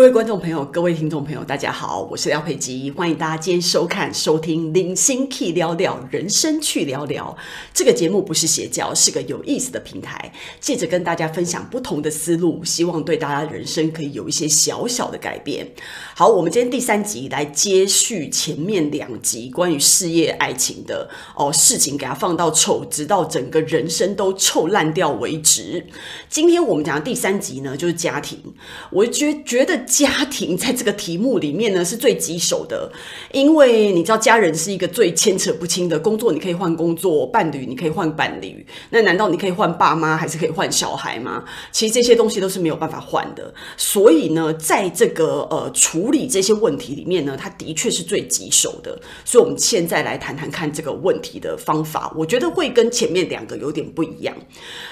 各位观众朋友，各位听众朋友，大家好，我是廖佩吉，欢迎大家今天收看、收听《零星 Key 聊聊人生去聊聊》这个节目，不是邪教，是个有意思的平台，借着跟大家分享不同的思路，希望对大家人生可以有一些小小的改变。好，我们今天第三集来接续前面两集关于事业、爱情的哦事情，给它放到臭，直到整个人生都臭烂掉为止。今天我们讲的第三集呢，就是家庭，我觉觉。觉得家庭在这个题目里面呢是最棘手的，因为你知道家人是一个最牵扯不清的。工作你可以换工作，伴侣你可以换伴侣，那难道你可以换爸妈，还是可以换小孩吗？其实这些东西都是没有办法换的。所以呢，在这个呃处理这些问题里面呢，它的确是最棘手的。所以我们现在来谈谈看这个问题的方法，我觉得会跟前面两个有点不一样。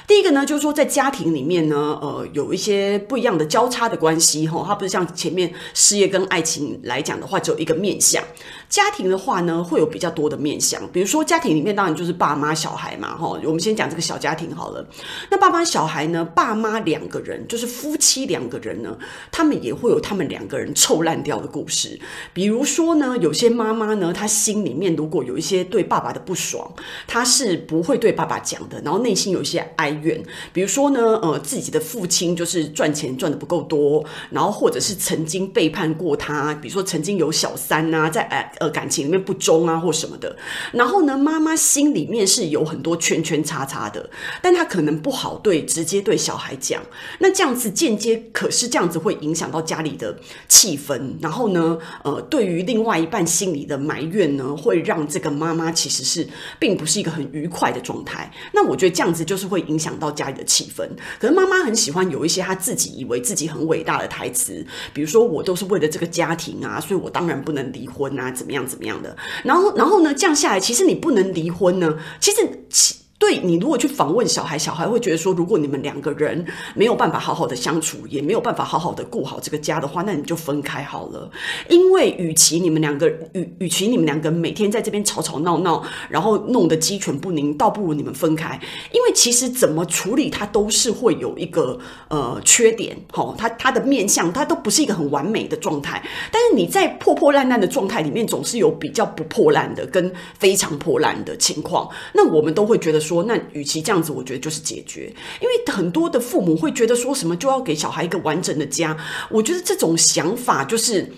第一个呢，就是说在家庭里面呢，呃，有一些不一样的交叉的关系哈。它不像前面事业跟爱情来讲的话，只有一个面相。家庭的话呢，会有比较多的面相。比如说家庭里面当然就是爸妈小孩嘛，哈。我们先讲这个小家庭好了。那爸妈小孩呢，爸妈两个人就是夫妻两个人呢，他们也会有他们两个人臭烂掉的故事。比如说呢，有些妈妈呢，她心里面如果有一些对爸爸的不爽，她是不会对爸爸讲的，然后内心有一些哀怨。比如说呢，呃，自己的父亲就是赚钱赚得不够多，然后。或者是曾经背叛过他，比如说曾经有小三啊，在呃感情里面不忠啊，或什么的。然后呢，妈妈心里面是有很多圈圈叉叉的，但她可能不好对直接对小孩讲。那这样子间接，可是这样子会影响到家里的气氛。然后呢，呃，对于另外一半心里的埋怨呢，会让这个妈妈其实是并不是一个很愉快的状态。那我觉得这样子就是会影响到家里的气氛。可是妈妈很喜欢有一些她自己以为自己很伟大的台词。比如说我都是为了这个家庭啊，所以我当然不能离婚啊，怎么样怎么样的。然后，然后呢，这样下来，其实你不能离婚呢，其实其。对，你如果去访问小孩，小孩会觉得说，如果你们两个人没有办法好好的相处，也没有办法好好的顾好这个家的话，那你就分开好了。因为与其你们两个与与其你们两个每天在这边吵吵闹闹，然后弄得鸡犬不宁，倒不如你们分开。因为其实怎么处理它都是会有一个呃缺点，齁，它它的面相它都不是一个很完美的状态。但是你在破破烂烂的状态里面，总是有比较不破烂的跟非常破烂的情况。那我们都会觉得说。那，与其这样子，我觉得就是解决，因为很多的父母会觉得说什么就要给小孩一个完整的家，我觉得这种想法就是。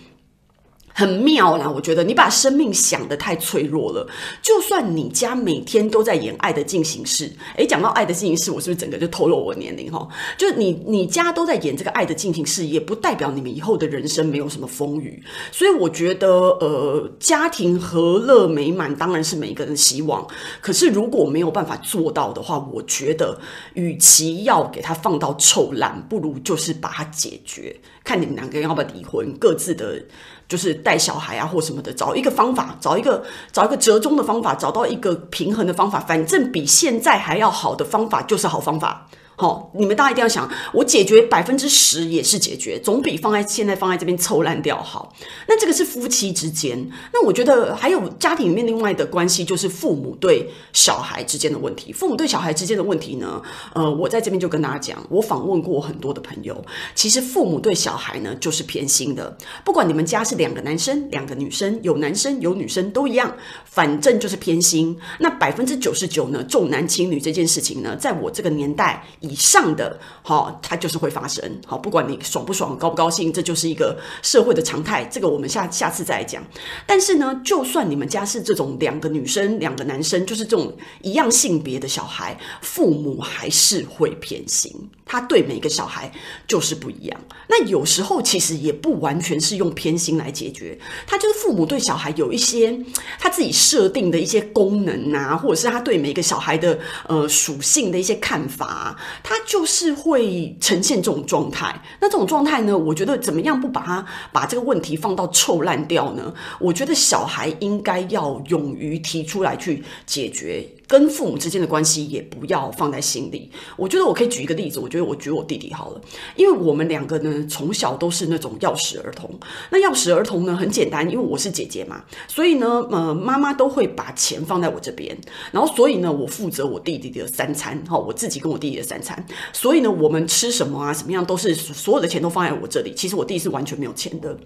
很妙啦，我觉得你把生命想得太脆弱了。就算你家每天都在演《爱的进行式》，诶，讲到《爱的进行式》，我是不是整个就透露我年龄哈？就你你家都在演这个《爱的进行式》，也不代表你们以后的人生没有什么风雨。所以我觉得，呃，家庭和乐美满当然是每一个人的希望。可是如果没有办法做到的话，我觉得，与其要给他放到臭烂，不如就是把它解决。看你们两个人要不要离婚，各自的。就是带小孩啊，或什么的，找一个方法，找一个找一个折中的方法，找到一个平衡的方法，反正比现在还要好的方法就是好方法。好，你们大家一定要想，我解决百分之十也是解决，总比放在现在放在这边臭烂掉好。那这个是夫妻之间，那我觉得还有家庭里面另外的关系，就是父母对小孩之间的问题。父母对小孩之间的问题呢，呃，我在这边就跟大家讲，我访问过很多的朋友，其实父母对小孩呢就是偏心的，不管你们家是两个男生、两个女生，有男生有女生都一样，反正就是偏心。那百分之九十九呢，重男轻女这件事情呢，在我这个年代。以上的，好，它就是会发生，好，不管你爽不爽，高不高兴，这就是一个社会的常态。这个我们下下次再来讲。但是呢，就算你们家是这种两个女生、两个男生，就是这种一样性别的小孩，父母还是会偏心。他对每个小孩就是不一样。那有时候其实也不完全是用偏心来解决，他就是父母对小孩有一些他自己设定的一些功能啊，或者是他对每个小孩的呃属性的一些看法。他就是会呈现这种状态，那这种状态呢，我觉得怎么样不把他把这个问题放到臭烂掉呢？我觉得小孩应该要勇于提出来去解决。跟父母之间的关系也不要放在心里。我觉得我可以举一个例子，我觉得我举我弟弟好了，因为我们两个呢从小都是那种钥匙儿童。那钥匙儿童呢很简单，因为我是姐姐嘛，所以呢，呃，妈妈都会把钱放在我这边，然后所以呢，我负责我弟弟的三餐，哈，我自己跟我弟弟的三餐。所以呢，我们吃什么啊，什么样都是所有的钱都放在我这里。其实我弟是完全没有钱的。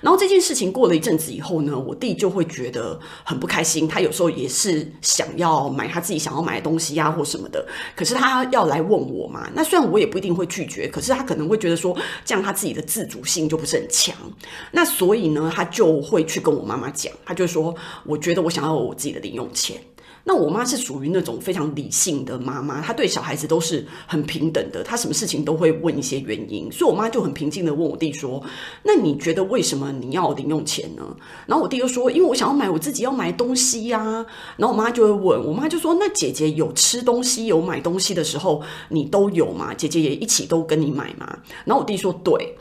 然后这件事情过了一阵子以后呢，我弟就会觉得很不开心，他有时候也是想要买。他自己想要买的东西呀、或什么的，可是他要来问我嘛。那虽然我也不一定会拒绝，可是他可能会觉得说，这样他自己的自主性就不是很强。那所以呢，他就会去跟我妈妈讲，他就说，我觉得我想要我自己的零用钱。那我妈是属于那种非常理性的妈妈，她对小孩子都是很平等的，她什么事情都会问一些原因，所以我妈就很平静的问我弟说：“那你觉得为什么你要零用钱呢？”然后我弟就说：“因为我想要买我自己要买东西呀。”然后我妈就会问，我妈就说：“那姐姐有吃东西有买东西的时候，你都有吗？姐姐也一起都跟你买吗？”然后我弟说：“对。”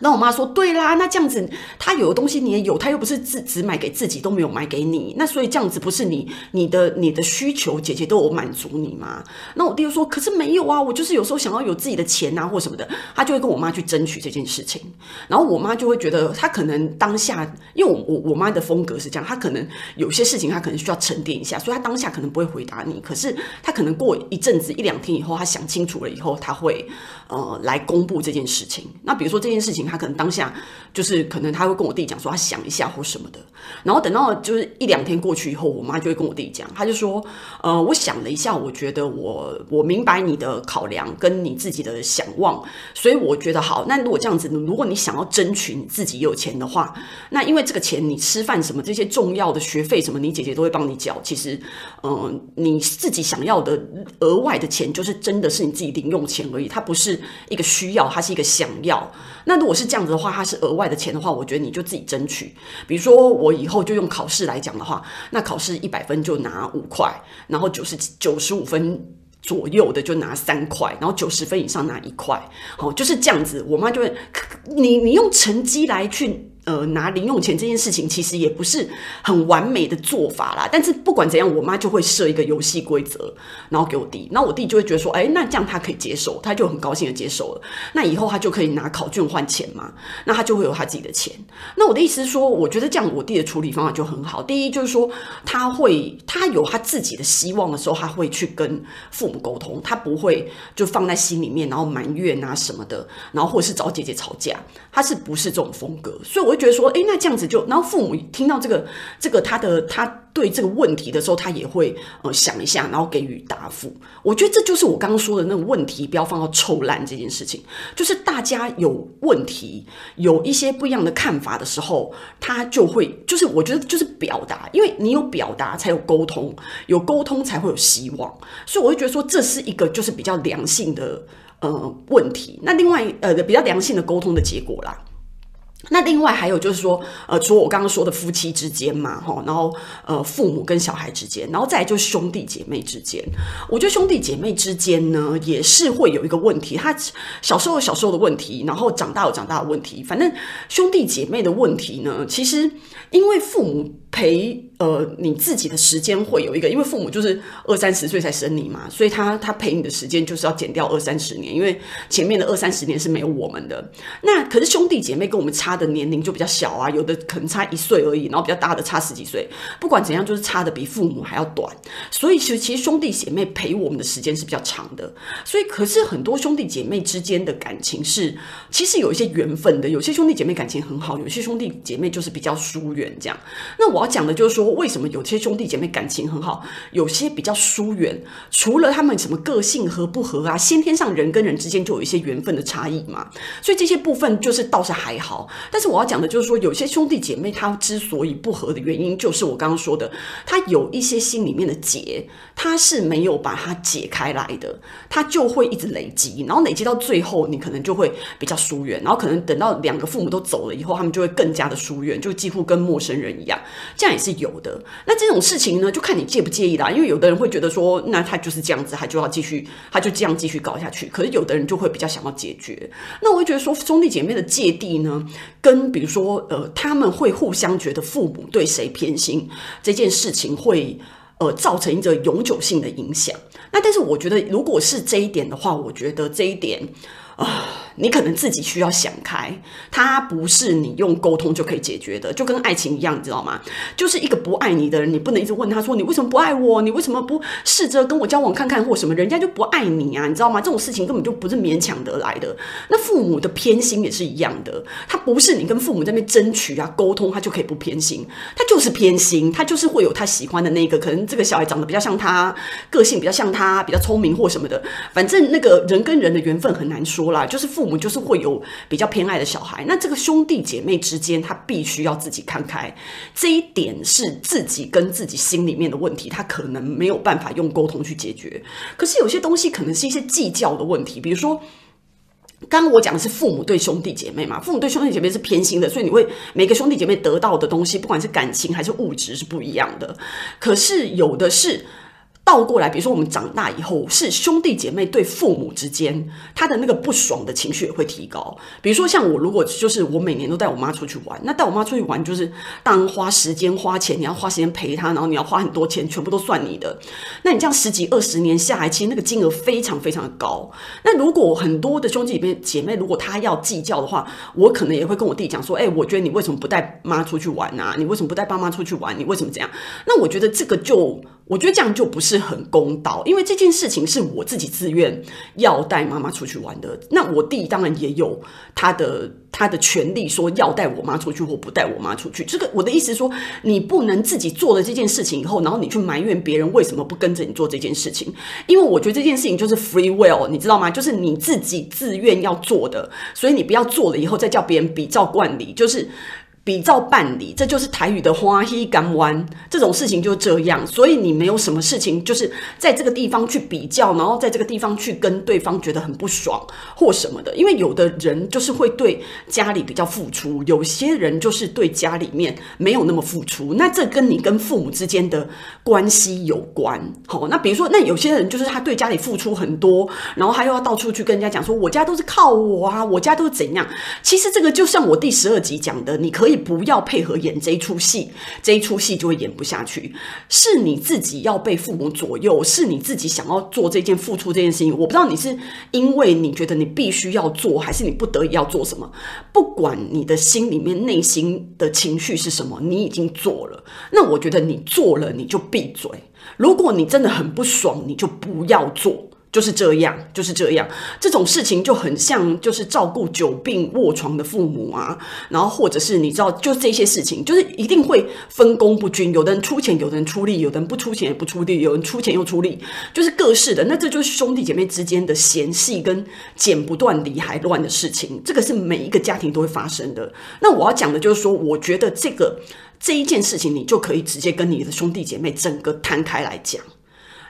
那我妈说：“对啦，那这样子他有的东西你也有，他又不是自只买给自己，都没有买给你，那所以这样子不是你你的你的需求，姐姐都有满足你吗？”那我弟就说：“可是没有啊，我就是有时候想要有自己的钱啊，或什么的，他就会跟我妈去争取这件事情。然后我妈就会觉得，她可能当下，因为我我我妈的风格是这样，她可能有些事情她可能需要沉淀一下，所以她当下可能不会回答你。可是她可能过一阵子一两天以后，她想清楚了以后，她会呃来公布这件事情。那比如说这件事情。”他可能当下就是可能他会跟我弟讲说他想一下或什么的，然后等到就是一两天过去以后，我妈就会跟我弟讲，他就说，呃，我想了一下，我觉得我我明白你的考量跟你自己的想望，所以我觉得好。那如果这样子，如果你想要争取你自己有钱的话，那因为这个钱你吃饭什么这些重要的学费什么，你姐姐都会帮你缴。其实，嗯、你自己想要的额外的钱，就是真的是你自己零用钱而已，它不是一个需要，它是一个想要。那如果是这样子的话，它是额外的钱的话，我觉得你就自己争取。比如说，我以后就用考试来讲的话，那考试一百分就拿五块，然后九十九十五分左右的就拿三块，然后九十分以上拿一块。好，就是这样子。我妈就会，你你用成绩来去。呃，拿零用钱这件事情其实也不是很完美的做法啦。但是不管怎样，我妈就会设一个游戏规则，然后给我弟，然后我弟就会觉得说，哎，那这样他可以接受，他就很高兴的接受了。那以后他就可以拿考卷换钱嘛，那他就会有他自己的钱。那我的意思是说，我觉得这样我弟的处理方法就很好。第一就是说，他会他有他自己的希望的时候，他会去跟父母沟通，他不会就放在心里面，然后埋怨啊什么的，然后或者是找姐姐吵架，他是不是这种风格？所以我。觉得说，哎，那这样子就，然后父母听到这个，这个他的他对这个问题的时候，他也会呃想一下，然后给予答复。我觉得这就是我刚刚说的那个问题，不要放到臭烂这件事情。就是大家有问题，有一些不一样的看法的时候，他就会，就是我觉得就是表达，因为你有表达才有沟通，有沟通才会有希望。所以我会觉得说，这是一个就是比较良性的呃问题。那另外呃比较良性的沟通的结果啦。那另外还有就是说，呃，除了我刚刚说的夫妻之间嘛，哈，然后呃，父母跟小孩之间，然后再来就是兄弟姐妹之间。我觉得兄弟姐妹之间呢，也是会有一个问题，他小时候有小时候的问题，然后长大有长大的问题。反正兄弟姐妹的问题呢，其实因为父母。陪呃你自己的时间会有一个，因为父母就是二三十岁才生你嘛，所以他他陪你的时间就是要减掉二三十年，因为前面的二三十年是没有我们的。那可是兄弟姐妹跟我们差的年龄就比较小啊，有的可能差一岁而已，然后比较大的差十几岁。不管怎样，就是差的比父母还要短。所以其实其实兄弟姐妹陪我们的时间是比较长的。所以可是很多兄弟姐妹之间的感情是其实有一些缘分的，有些兄弟姐妹感情很好，有些兄弟姐妹就是比较疏远这样。那我。我要讲的就是说，为什么有些兄弟姐妹感情很好，有些比较疏远？除了他们什么个性合不合啊，先天上人跟人之间就有一些缘分的差异嘛。所以这些部分就是倒是还好。但是我要讲的就是说，有些兄弟姐妹他之所以不合的原因，就是我刚刚说的，他有一些心里面的结，他是没有把它解开来的，他就会一直累积，然后累积到最后，你可能就会比较疏远，然后可能等到两个父母都走了以后，他们就会更加的疏远，就几乎跟陌生人一样。这样也是有的。那这种事情呢，就看你介不介意啦。因为有的人会觉得说，那他就是这样子，他就要继续，他就这样继续搞下去。可是有的人就会比较想要解决。那我会觉得说，兄弟姐妹的芥蒂呢，跟比如说，呃，他们会互相觉得父母对谁偏心这件事情会。呃造成一个永久性的影响。那但是我觉得，如果是这一点的话，我觉得这一点。啊，你可能自己需要想开，它不是你用沟通就可以解决的，就跟爱情一样，你知道吗？就是一个不爱你的人，你不能一直问他说，你为什么不爱我？你为什么不试着跟我交往看看或什么？人家就不爱你啊，你知道吗？这种事情根本就不是勉强得来的。那父母的偏心也是一样的，他不是你跟父母在那边争取啊沟通，他就可以不偏心，他就是偏心，他就是会有他喜欢的那个，可能这个小孩长得比较像他，个性比较像他，比较聪明或什么的，反正那个人跟人的缘分很难说。就是父母就是会有比较偏爱的小孩，那这个兄弟姐妹之间，他必须要自己看开，这一点是自己跟自己心里面的问题，他可能没有办法用沟通去解决。可是有些东西可能是一些计较的问题，比如说刚刚我讲的是父母对兄弟姐妹嘛，父母对兄弟姐妹是偏心的，所以你会每个兄弟姐妹得到的东西，不管是感情还是物质是不一样的。可是有的是。倒过来，比如说我们长大以后，是兄弟姐妹对父母之间，他的那个不爽的情绪也会提高。比如说像我，如果就是我每年都带我妈出去玩，那带我妈出去玩就是当然花时间花钱，你要花时间陪她，然后你要花很多钱，全部都算你的。那你这样十几二十年下来，其实那个金额非常非常的高。那如果很多的兄弟姐妹姐妹，如果他要计较的话，我可能也会跟我弟讲说：“哎，我觉得你为什么不带妈出去玩啊？你为什么不带爸妈出去玩？你为什么这样？”那我觉得这个就。我觉得这样就不是很公道，因为这件事情是我自己自愿要带妈妈出去玩的。那我弟当然也有他的他的权利，说要带我妈出去或不带我妈出去。这个我的意思说，你不能自己做了这件事情以后，然后你去埋怨别人为什么不跟着你做这件事情。因为我觉得这件事情就是 free will，你知道吗？就是你自己自愿要做的，所以你不要做了以后再叫别人比照惯例，就是。比照办理，这就是台语的欢喜甘愿。这种事情就这样，所以你没有什么事情，就是在这个地方去比较，然后在这个地方去跟对方觉得很不爽或什么的。因为有的人就是会对家里比较付出，有些人就是对家里面没有那么付出。那这跟你跟父母之间的关系有关。好，那比如说，那有些人就是他对家里付出很多，然后他又要到处去跟人家讲说，我家都是靠我啊，我家都是怎样。其实这个就像我第十二集讲的，你可以。不要配合演这一出戏，这一出戏就会演不下去。是你自己要被父母左右，是你自己想要做这件付出这件事情。我不知道你是因为你觉得你必须要做，还是你不得已要做什么。不管你的心里面内心的情绪是什么，你已经做了。那我觉得你做了，你就闭嘴。如果你真的很不爽，你就不要做。就是这样，就是这样。这种事情就很像，就是照顾久病卧床的父母啊，然后或者是你知道，就这些事情，就是一定会分工不均，有的人出钱，有的人出力，有的人不出钱也不出力，有人出钱又出力，就是各式的。那这就是兄弟姐妹之间的嫌隙跟剪不断理还乱的事情，这个是每一个家庭都会发生的。那我要讲的就是说，我觉得这个这一件事情，你就可以直接跟你的兄弟姐妹整个摊开来讲。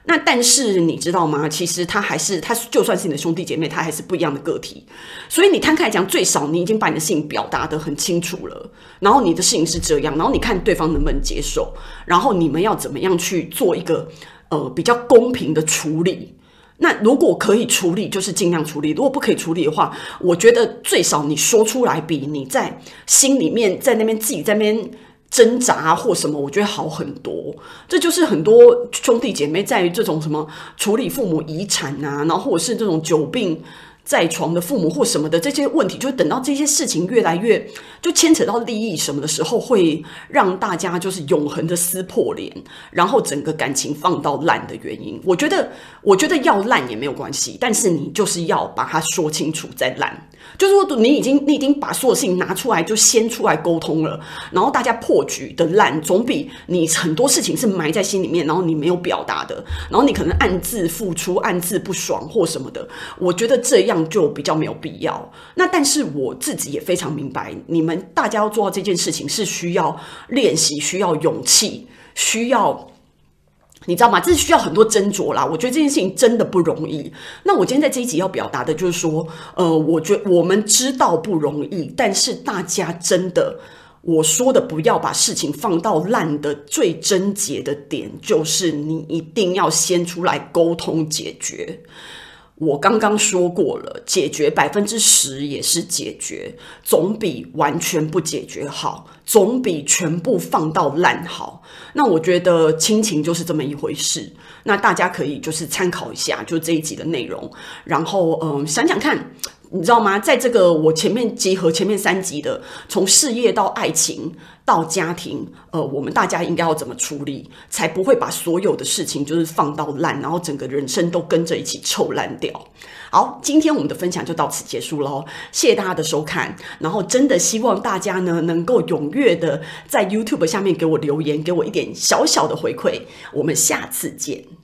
那但是你知道吗？其实他还是他就算是你的兄弟姐妹，他还是不一样的个体。所以你摊开来讲，最少你已经把你的事情表达得很清楚了。然后你的事情是这样，然后你看对方能不能接受，然后你们要怎么样去做一个呃比较公平的处理。那如果可以处理，就是尽量处理；如果不可以处理的话，我觉得最少你说出来，比你在心里面在那边自己在那边。挣扎或什么，我觉得好很多。这就是很多兄弟姐妹在于这种什么处理父母遗产啊，然后或者是这种久病在床的父母或什么的这些问题，就等到这些事情越来越就牵扯到利益什么的时候，会让大家就是永恒的撕破脸，然后整个感情放到烂的原因。我觉得，我觉得要烂也没有关系，但是你就是要把它说清楚再烂。就是说，你已经你已经把所有事情拿出来，就先出来沟通了，然后大家破局的烂，总比你很多事情是埋在心里面，然后你没有表达的，然后你可能暗自付出、暗自不爽或什么的，我觉得这样就比较没有必要。那但是我自己也非常明白，你们大家要做到这件事情是需要练习、需要勇气、需要。你知道吗？这是需要很多斟酌啦。我觉得这件事情真的不容易。那我今天在这一集要表达的就是说，呃，我觉我们知道不容易，但是大家真的，我说的不要把事情放到烂的最症结的点，就是你一定要先出来沟通解决。我刚刚说过了，解决百分之十也是解决，总比完全不解决好，总比全部放到烂好。那我觉得亲情就是这么一回事。那大家可以就是参考一下，就这一集的内容，然后嗯，想想看。你知道吗？在这个我前面结合前面三集的，从事业到爱情到家庭，呃，我们大家应该要怎么处理，才不会把所有的事情就是放到烂，然后整个人生都跟着一起臭烂掉。好，今天我们的分享就到此结束喽，谢谢大家的收看。然后真的希望大家呢能够踊跃的在 YouTube 下面给我留言，给我一点小小的回馈。我们下次见。